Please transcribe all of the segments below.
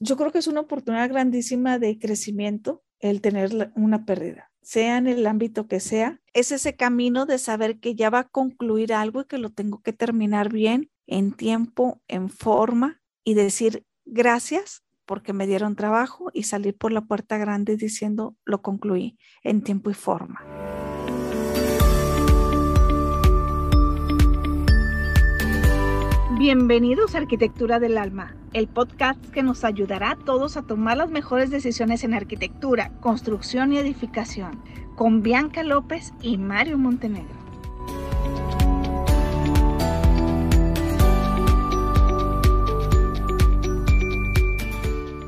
yo creo que es una oportunidad grandísima de crecimiento el tener una pérdida, sea en el ámbito que sea. Es ese camino de saber que ya va a concluir algo y que lo tengo que terminar bien, en tiempo, en forma y decir gracias porque me dieron trabajo y salir por la puerta grande diciendo lo concluí en tiempo y forma. Bienvenidos a Arquitectura del Alma, el podcast que nos ayudará a todos a tomar las mejores decisiones en arquitectura, construcción y edificación, con Bianca López y Mario Montenegro.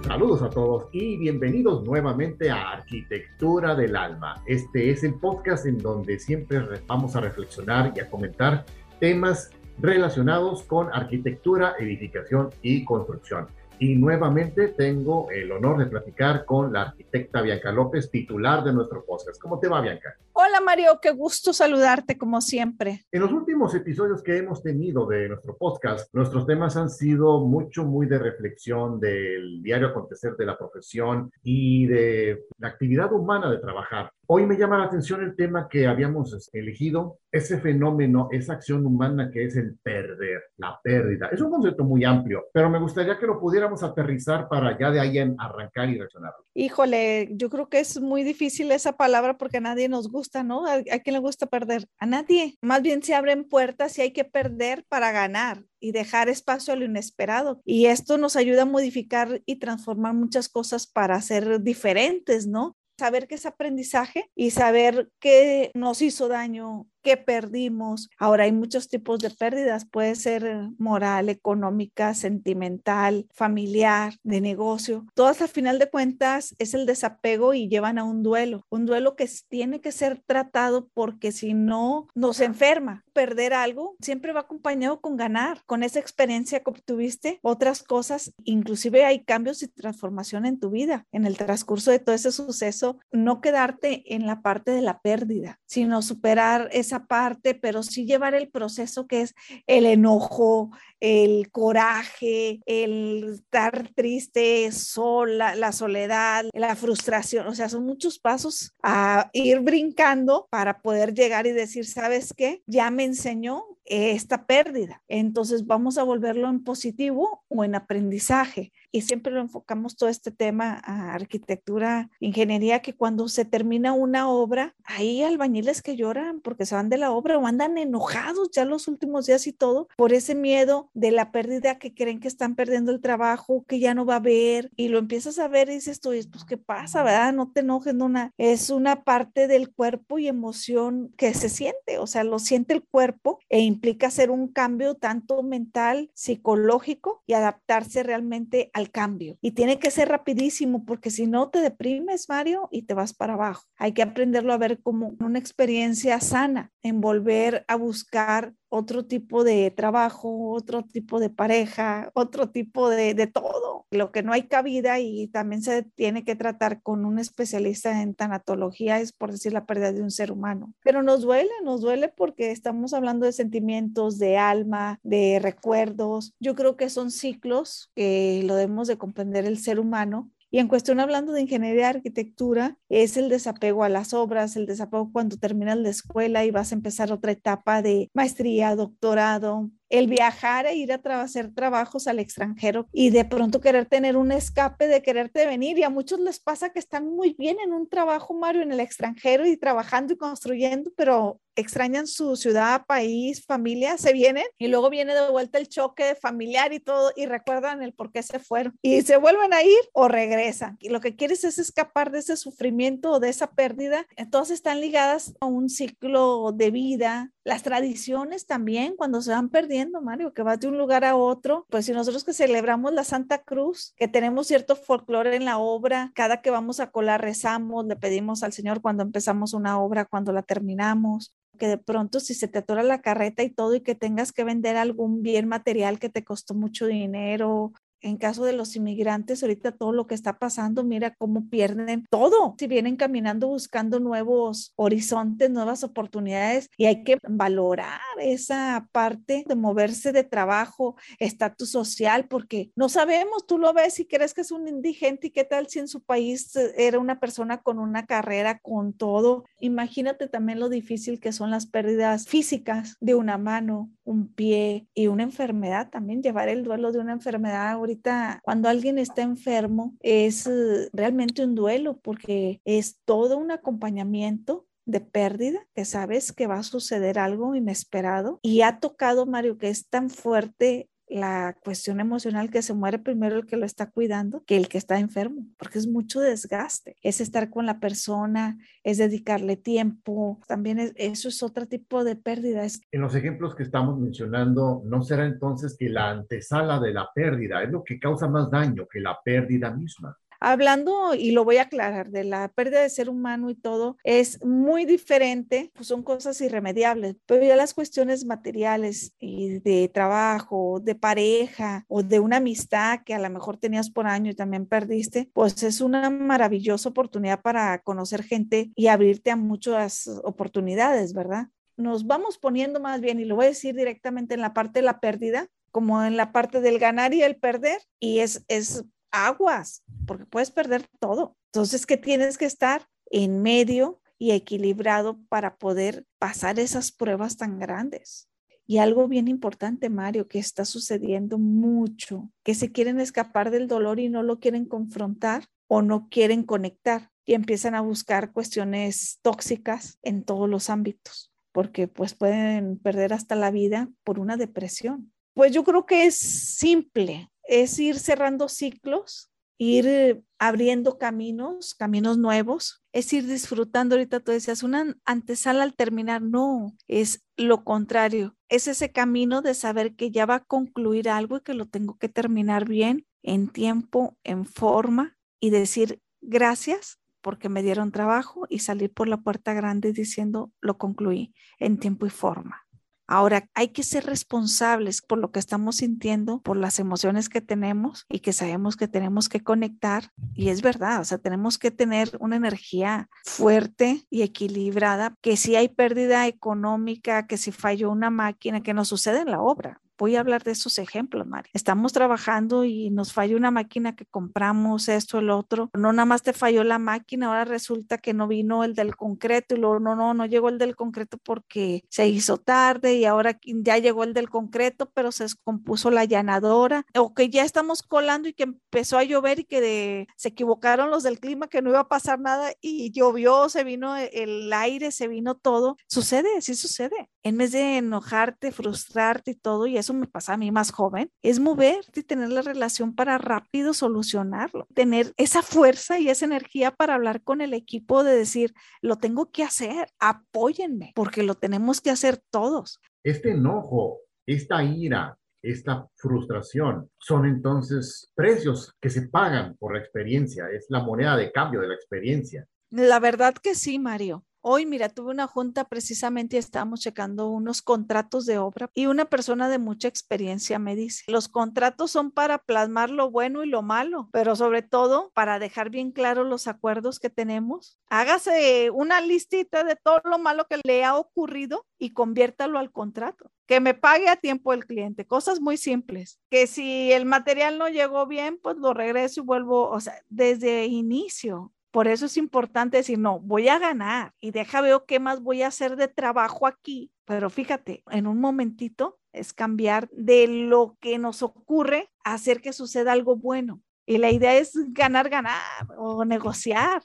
Saludos a todos y bienvenidos nuevamente a Arquitectura del Alma. Este es el podcast en donde siempre vamos a reflexionar y a comentar temas relacionados con arquitectura, edificación y construcción. Y nuevamente tengo el honor de platicar con la arquitecta Bianca López, titular de nuestro podcast. ¿Cómo te va, Bianca? Hola, Mario, qué gusto saludarte como siempre. En los últimos episodios que hemos tenido de nuestro podcast, nuestros temas han sido mucho, muy de reflexión del diario acontecer de la profesión y de la actividad humana de trabajar. Hoy me llama la atención el tema que habíamos este, elegido, ese fenómeno, esa acción humana que es el perder, la pérdida. Es un concepto muy amplio, pero me gustaría que lo pudiéramos aterrizar para ya de ahí en arrancar y reaccionar. Híjole, yo creo que es muy difícil esa palabra porque a nadie nos gusta, ¿no? ¿A, quién le gusta perder? A nadie. Más bien se abren puertas y hay que perder para ganar y dejar espacio a lo inesperado. Y esto nos ayuda a modificar y transformar muchas cosas para ser diferentes, ¿no? Saber que es aprendizaje y saber qué nos hizo daño, qué perdimos. Ahora hay muchos tipos de pérdidas, puede ser moral, económica, sentimental, familiar, de negocio. Todas al final de cuentas es el desapego y llevan a un duelo, un duelo que tiene que ser tratado porque si no nos enferma. Perder algo siempre va acompañado con ganar, con esa experiencia que obtuviste, otras cosas, inclusive hay cambios y transformación en tu vida en el transcurso de todo ese suceso, no quedarte en la parte de la pérdida, sino superar esa parte, pero sí llevar el proceso que es el enojo, el coraje, el estar triste, sola, la soledad, la frustración. O sea, son muchos pasos a ir brincando para poder llegar y decir, ¿sabes qué? Ya me enseñó esta pérdida. Entonces vamos a volverlo en positivo o en aprendizaje. Y siempre lo enfocamos todo este tema a arquitectura, ingeniería, que cuando se termina una obra, hay albañiles que lloran porque se van de la obra o andan enojados ya los últimos días y todo por ese miedo de la pérdida que creen que están perdiendo el trabajo, que ya no va a haber. Y lo empiezas a ver y dices tú, pues ¿qué pasa? ¿Verdad? No te enojes, no una, es una parte del cuerpo y emoción que se siente, o sea, lo siente el cuerpo e implica hacer un cambio tanto mental, psicológico y adaptarse realmente al cambio. Y tiene que ser rapidísimo porque si no te deprimes, Mario, y te vas para abajo. Hay que aprenderlo a ver como una experiencia sana, en volver a buscar otro tipo de trabajo, otro tipo de pareja, otro tipo de, de, todo, lo que no hay cabida y también se tiene que tratar con un especialista en tanatología, es por decir la pérdida de un ser humano. Pero nos duele, nos duele porque estamos hablando de sentimientos, de alma, de recuerdos. Yo creo que son ciclos que lo debemos de comprender el ser humano y en cuestión hablando de ingeniería de arquitectura, es el desapego a las obras, el desapego cuando terminas la escuela y vas a empezar otra etapa de maestría, doctorado, el viajar e ir a hacer trabajos al extranjero y de pronto querer tener un escape de quererte venir. Y a muchos les pasa que están muy bien en un trabajo, Mario, en el extranjero y trabajando y construyendo, pero extrañan su ciudad, país, familia, se vienen y luego viene de vuelta el choque familiar y todo y recuerdan el por qué se fueron y se vuelven a ir o regresan. Y lo que quieres es escapar de ese sufrimiento o de esa pérdida. Entonces están ligadas a un ciclo de vida, las tradiciones también cuando se van perdiendo, Mario, que vas de un lugar a otro, pues si nosotros que celebramos la Santa Cruz, que tenemos cierto folclore en la obra, cada que vamos a colar rezamos, le pedimos al Señor cuando empezamos una obra, cuando la terminamos, que de pronto si se te atora la carreta y todo y que tengas que vender algún bien material que te costó mucho dinero, en caso de los inmigrantes, ahorita todo lo que está pasando, mira cómo pierden todo. Si vienen caminando buscando nuevos horizontes, nuevas oportunidades y hay que valorar esa parte de moverse de trabajo, estatus social, porque no sabemos, tú lo ves y crees que es un indigente y qué tal si en su país era una persona con una carrera, con todo. Imagínate también lo difícil que son las pérdidas físicas de una mano, un pie y una enfermedad también, llevar el duelo de una enfermedad ahorita, cuando alguien está enfermo, es eh, realmente un duelo porque es todo un acompañamiento de pérdida, que sabes que va a suceder algo inesperado. Y ha tocado, Mario, que es tan fuerte la cuestión emocional que se muere primero el que lo está cuidando que el que está enfermo, porque es mucho desgaste, es estar con la persona, es dedicarle tiempo, también eso es otro tipo de pérdidas. En los ejemplos que estamos mencionando, ¿no será entonces que la antesala de la pérdida es lo que causa más daño que la pérdida misma? Hablando, y lo voy a aclarar, de la pérdida de ser humano y todo, es muy diferente, pues son cosas irremediables, pero ya las cuestiones materiales y de trabajo, de pareja o de una amistad que a lo mejor tenías por año y también perdiste, pues es una maravillosa oportunidad para conocer gente y abrirte a muchas oportunidades, ¿verdad? Nos vamos poniendo más bien, y lo voy a decir directamente en la parte de la pérdida, como en la parte del ganar y el perder, y es, es aguas, porque puedes perder todo. Entonces, que tienes que estar en medio y equilibrado para poder pasar esas pruebas tan grandes. Y algo bien importante, Mario, que está sucediendo mucho, que se quieren escapar del dolor y no lo quieren confrontar o no quieren conectar y empiezan a buscar cuestiones tóxicas en todos los ámbitos, porque pues pueden perder hasta la vida por una depresión. Pues yo creo que es simple, es ir cerrando ciclos, ir abriendo caminos, caminos nuevos, es ir disfrutando. Ahorita tú decías, una antesala al terminar, no, es lo contrario, es ese camino de saber que ya va a concluir algo y que lo tengo que terminar bien, en tiempo, en forma y decir gracias porque me dieron trabajo y salir por la puerta grande diciendo lo concluí en tiempo y forma. Ahora, hay que ser responsables por lo que estamos sintiendo, por las emociones que tenemos y que sabemos que tenemos que conectar. Y es verdad, o sea, tenemos que tener una energía fuerte y equilibrada, que si hay pérdida económica, que si falló una máquina, que no sucede en la obra voy a hablar de esos ejemplos, Mari. Estamos trabajando y nos falló una máquina que compramos, esto, el otro. No nada más te falló la máquina, ahora resulta que no vino el del concreto y luego no, no, no llegó el del concreto porque se hizo tarde y ahora ya llegó el del concreto, pero se descompuso la llanadora o que ya estamos colando y que empezó a llover y que se equivocaron los del clima, que no iba a pasar nada y llovió, se vino e, el aire, se vino todo. Sucede, sí sucede. En vez de enojarte, frustrarte y todo, y eso me pasa a mí más joven, es moverte y tener la relación para rápido solucionarlo, tener esa fuerza y esa energía para hablar con el equipo de decir, lo tengo que hacer, apóyenme, porque lo tenemos que hacer todos. Este enojo, esta ira, esta frustración son entonces precios que se pagan por la experiencia, es la moneda de cambio de la experiencia. La verdad que sí, Mario. Hoy, mira, tuve una junta precisamente y estábamos checando unos contratos de obra y una persona de mucha experiencia me dice, los contratos son para plasmar lo bueno y lo malo, pero sobre todo para dejar bien claro los acuerdos que tenemos. Hágase una listita de todo lo malo que le ha ocurrido y conviértalo al contrato. Que me pague a tiempo el cliente, cosas muy simples. Que si el material no llegó bien, pues lo regreso y vuelvo, o sea, desde inicio por eso es importante decir, no, voy a ganar y deja veo qué más voy a hacer de trabajo aquí. Pero fíjate, en un momentito es cambiar de lo que nos ocurre a hacer que suceda algo bueno. Y la idea es ganar, ganar o negociar.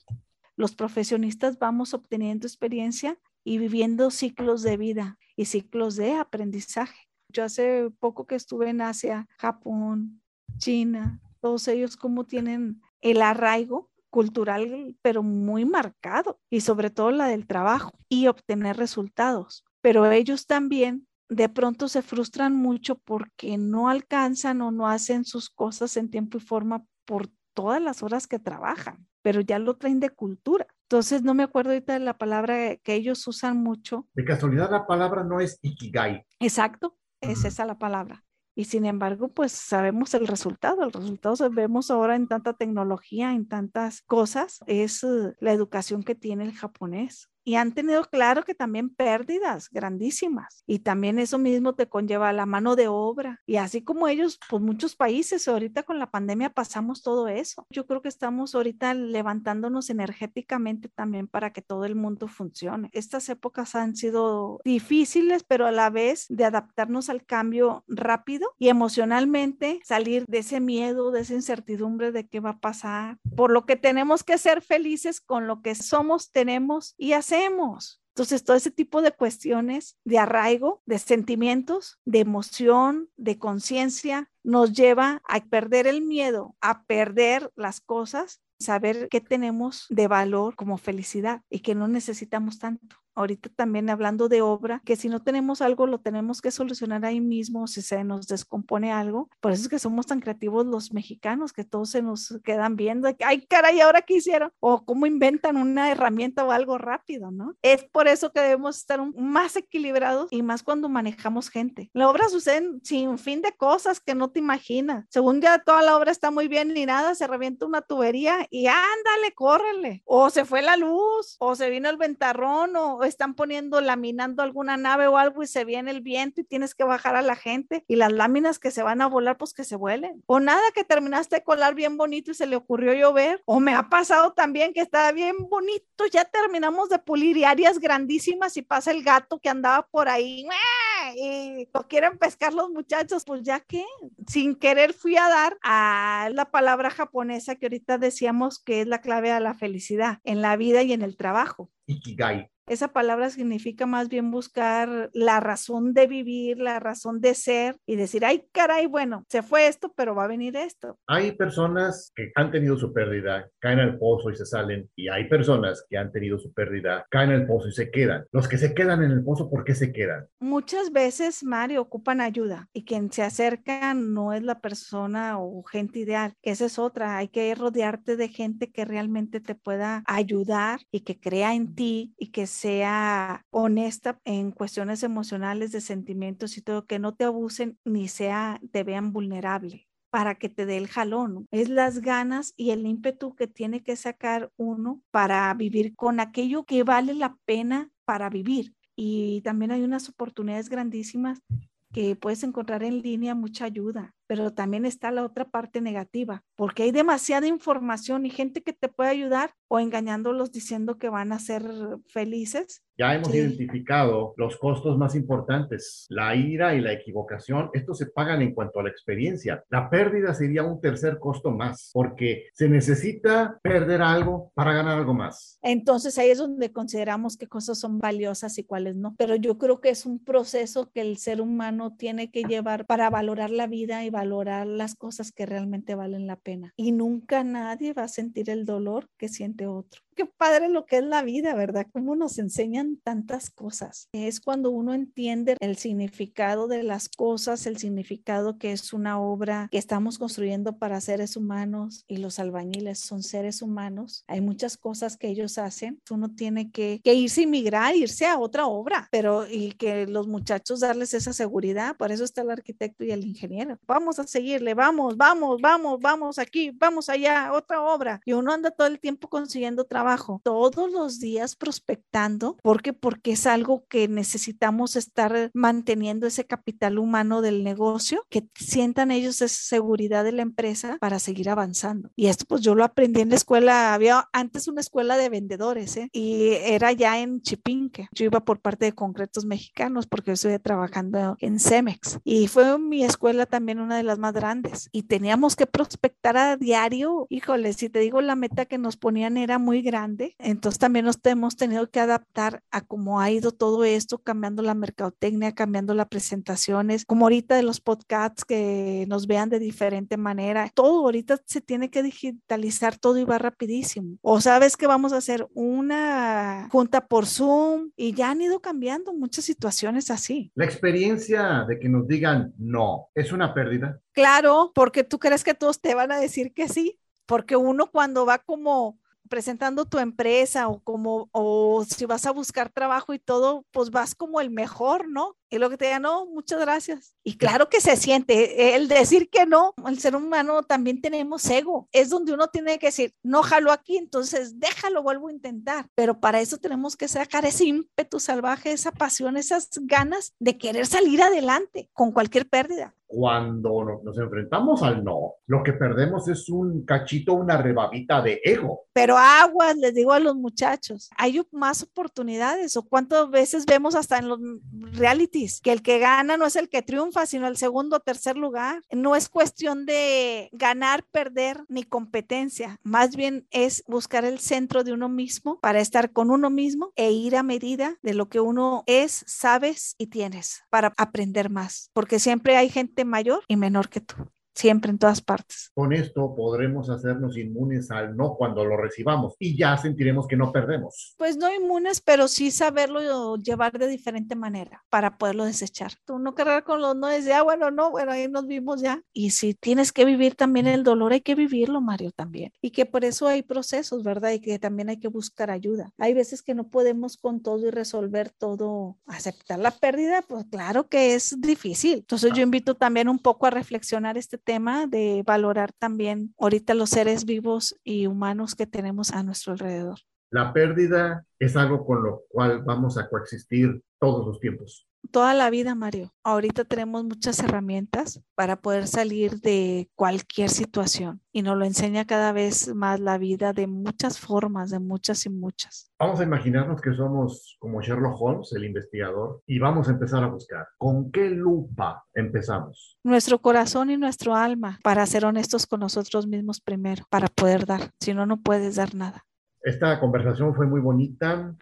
Los profesionistas vamos obteniendo experiencia y viviendo ciclos de vida y ciclos de aprendizaje. Yo hace poco que estuve en Asia, Japón, China, todos ellos cómo tienen el arraigo cultural, pero muy marcado, y sobre todo la del trabajo y obtener resultados. Pero ellos también de pronto se frustran mucho porque no alcanzan o no hacen sus cosas en tiempo y forma por todas las horas que trabajan, pero ya lo traen de cultura. Entonces, no me acuerdo ahorita de la palabra que ellos usan mucho. De casualidad, la palabra no es ikigai. Exacto, es esa la palabra. Y sin embargo, pues sabemos el resultado. El resultado se vemos ahora en tanta tecnología, en tantas cosas, es eh, la educación que tiene el japonés y han tenido claro que también pérdidas grandísimas y también eso mismo te conlleva la mano de obra y así como ellos, pues muchos países ahorita con la pandemia pasamos todo eso. Yo creo que estamos ahorita levantándonos energéticamente también para que todo el mundo funcione. Estas épocas han sido difíciles, pero a la vez de adaptarnos al cambio rápido y emocionalmente salir de ese miedo, de esa incertidumbre de qué va a pasar, por lo que tenemos que ser felices con lo que somos, tenemos y entonces, todo ese tipo de cuestiones de arraigo, de sentimientos, de emoción, de conciencia, nos lleva a perder el miedo, a perder las cosas, saber qué tenemos de valor como felicidad y que no necesitamos tanto ahorita también hablando de obra, que si no tenemos algo lo tenemos que solucionar ahí mismo, si se nos descompone algo. Por eso es que somos tan creativos los mexicanos, que todos se nos quedan viendo, ay caray, ¿ahora qué hicieron? O cómo inventan una herramienta o algo rápido, ¿no? Es por eso que debemos estar más equilibrados y más cuando manejamos gente. La obra sucede sin fin de cosas que no te imaginas. Según ya toda la obra está muy bien ni nada, se revienta una tubería y ándale, córrele. O se fue la luz, o se vino el ventarrón, o están poniendo, laminando alguna nave o algo y se viene el viento y tienes que bajar a la gente y las láminas que se van a volar, pues que se vuelen. O nada que terminaste de colar bien bonito y se le ocurrió llover. O me ha pasado también que estaba bien bonito, ya terminamos de pulir y áreas grandísimas y pasa el gato que andaba por ahí y lo quieren pescar los muchachos, pues ya que sin querer fui a dar a la palabra japonesa que ahorita decíamos que es la clave a la felicidad en la vida y en el trabajo. Ikigai. Esa palabra significa más bien buscar la razón de vivir, la razón de ser y decir, ay, caray, bueno, se fue esto, pero va a venir esto. Hay personas que han tenido su pérdida, caen al pozo y se salen, y hay personas que han tenido su pérdida, caen al pozo y se quedan. Los que se quedan en el pozo, ¿por qué se quedan? Muchas veces, Mario, ocupan ayuda y quien se acerca no es la persona o gente ideal. Esa es otra. Hay que rodearte de gente que realmente te pueda ayudar y que crea en ti y que sea honesta en cuestiones emocionales, de sentimientos y todo, que no te abusen ni sea, te vean vulnerable para que te dé el jalón. Es las ganas y el ímpetu que tiene que sacar uno para vivir con aquello que vale la pena para vivir. Y también hay unas oportunidades grandísimas que puedes encontrar en línea mucha ayuda, pero también está la otra parte negativa, porque hay demasiada información y gente que te puede ayudar o engañándolos diciendo que van a ser felices ya hemos identificado los costos más importantes, la ira y la equivocación. Estos se pagan en cuanto a la experiencia. La pérdida sería un tercer costo más, porque se necesita perder algo para ganar algo más. Entonces ahí es donde consideramos qué cosas son valiosas y cuáles no. Pero yo creo que es un proceso que el ser humano tiene que llevar para valorar la vida y valorar las cosas que realmente valen la pena. Y nunca nadie va a sentir el dolor que siente otro qué padre lo que es la vida, ¿verdad? Cómo nos enseñan tantas cosas. Es cuando uno entiende el significado de las cosas, el significado que es una obra que estamos construyendo para seres humanos y los albañiles son seres humanos. Hay muchas cosas que ellos hacen. Uno tiene que, que irse a inmigrar, irse a otra obra, pero y que los muchachos darles esa seguridad. Por eso está el arquitecto y el ingeniero. Vamos a seguirle, vamos, vamos, vamos, vamos aquí, vamos allá, otra obra. Y uno anda todo el tiempo consiguiendo trabajo todos los días prospectando, porque porque es algo que necesitamos estar manteniendo ese capital humano del negocio, que sientan ellos esa seguridad de la empresa para seguir avanzando. Y esto pues yo lo aprendí en la escuela, había antes una escuela de vendedores, ¿eh? y era ya en Chipinque. Yo iba por parte de Concretos Mexicanos porque yo estoy trabajando en Cemex y fue mi escuela también una de las más grandes y teníamos que prospectar a diario. Híjole, si te digo la meta que nos ponían era muy grande entonces también nos hemos tenido que adaptar a cómo ha ido todo esto, cambiando la mercadotecnia, cambiando las presentaciones, como ahorita de los podcasts que nos vean de diferente manera. Todo ahorita se tiene que digitalizar todo y va rapidísimo. O sabes que vamos a hacer una junta por Zoom y ya han ido cambiando muchas situaciones así. La experiencia de que nos digan no es una pérdida. Claro, porque tú crees que todos te van a decir que sí, porque uno cuando va como presentando tu empresa o como, o si vas a buscar trabajo y todo, pues vas como el mejor, ¿no? Y lo que te diga, no, muchas gracias. Y claro que se siente, el decir que no, el ser humano también tenemos ego. Es donde uno tiene que decir, no jalo aquí, entonces déjalo, vuelvo a intentar. Pero para eso tenemos que sacar ese ímpetu salvaje, esa pasión, esas ganas de querer salir adelante con cualquier pérdida cuando nos enfrentamos al no, lo que perdemos es un cachito, una rebabita de ego. Pero aguas, les digo a los muchachos, hay más oportunidades o cuántas veces vemos hasta en los realities que el que gana no es el que triunfa, sino el segundo o tercer lugar. No es cuestión de ganar, perder ni competencia, más bien es buscar el centro de uno mismo para estar con uno mismo e ir a medida de lo que uno es, sabes y tienes para aprender más, porque siempre hay gente mayor y menor que tú siempre en todas partes. Con esto podremos hacernos inmunes al no cuando lo recibamos y ya sentiremos que no perdemos. Pues no inmunes, pero sí saberlo llevar de diferente manera para poderlo desechar. Tú no cargar con los no de, ah, bueno, no, bueno, ahí nos vimos ya. Y si tienes que vivir también el dolor, hay que vivirlo, Mario, también. Y que por eso hay procesos, ¿verdad? Y que también hay que buscar ayuda. Hay veces que no podemos con todo y resolver todo. Aceptar la pérdida, pues claro que es difícil. Entonces yo invito también un poco a reflexionar este tema tema de valorar también ahorita los seres vivos y humanos que tenemos a nuestro alrededor. La pérdida es algo con lo cual vamos a coexistir todos los tiempos toda la vida, Mario. Ahorita tenemos muchas herramientas para poder salir de cualquier situación y nos lo enseña cada vez más la vida de muchas formas, de muchas y muchas. Vamos a imaginarnos que somos como Sherlock Holmes, el investigador, y vamos a empezar a buscar. ¿Con qué lupa empezamos? Nuestro corazón y nuestro alma, para ser honestos con nosotros mismos primero, para poder dar. Si no, no puedes dar nada. Esta conversación fue muy bonita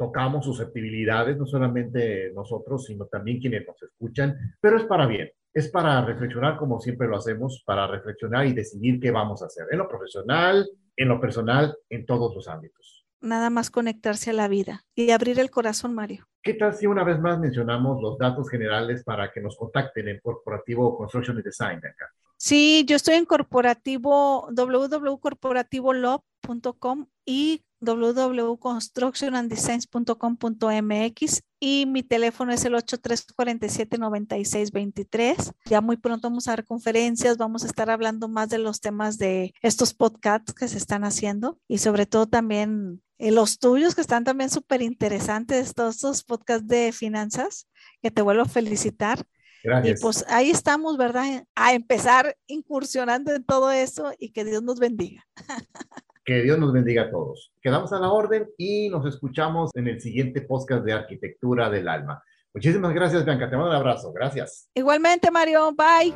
tocamos susceptibilidades, no solamente nosotros, sino también quienes nos escuchan, pero es para bien, es para reflexionar como siempre lo hacemos, para reflexionar y decidir qué vamos a hacer, en lo profesional, en lo personal, en todos los ámbitos. Nada más conectarse a la vida y abrir el corazón, Mario. ¿Qué tal si una vez más mencionamos los datos generales para que nos contacten en Corporativo Construction and Design acá? Sí, yo estoy en corporativo www.corporativolove.com y www.constructionanddesigns.com.mx y mi teléfono es el 8347-9623. Ya muy pronto vamos a dar conferencias, vamos a estar hablando más de los temas de estos podcasts que se están haciendo y sobre todo también eh, los tuyos que están también súper interesantes, todos estos podcasts de finanzas, que te vuelvo a felicitar. Gracias. Y pues ahí estamos, ¿verdad? A empezar incursionando en todo eso y que Dios nos bendiga. Que Dios nos bendiga a todos. Quedamos a la orden y nos escuchamos en el siguiente podcast de Arquitectura del Alma. Muchísimas gracias, Bianca. Te mando un abrazo. Gracias. Igualmente, Mario. Bye.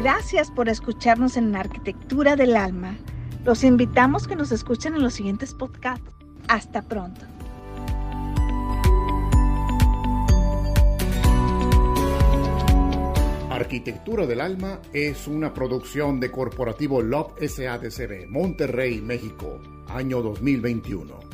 Gracias por escucharnos en Arquitectura del Alma. Los invitamos que nos escuchen en los siguientes podcasts. Hasta pronto. Arquitectura del Alma es una producción de Corporativo Love SADCB, Monterrey, México, año 2021.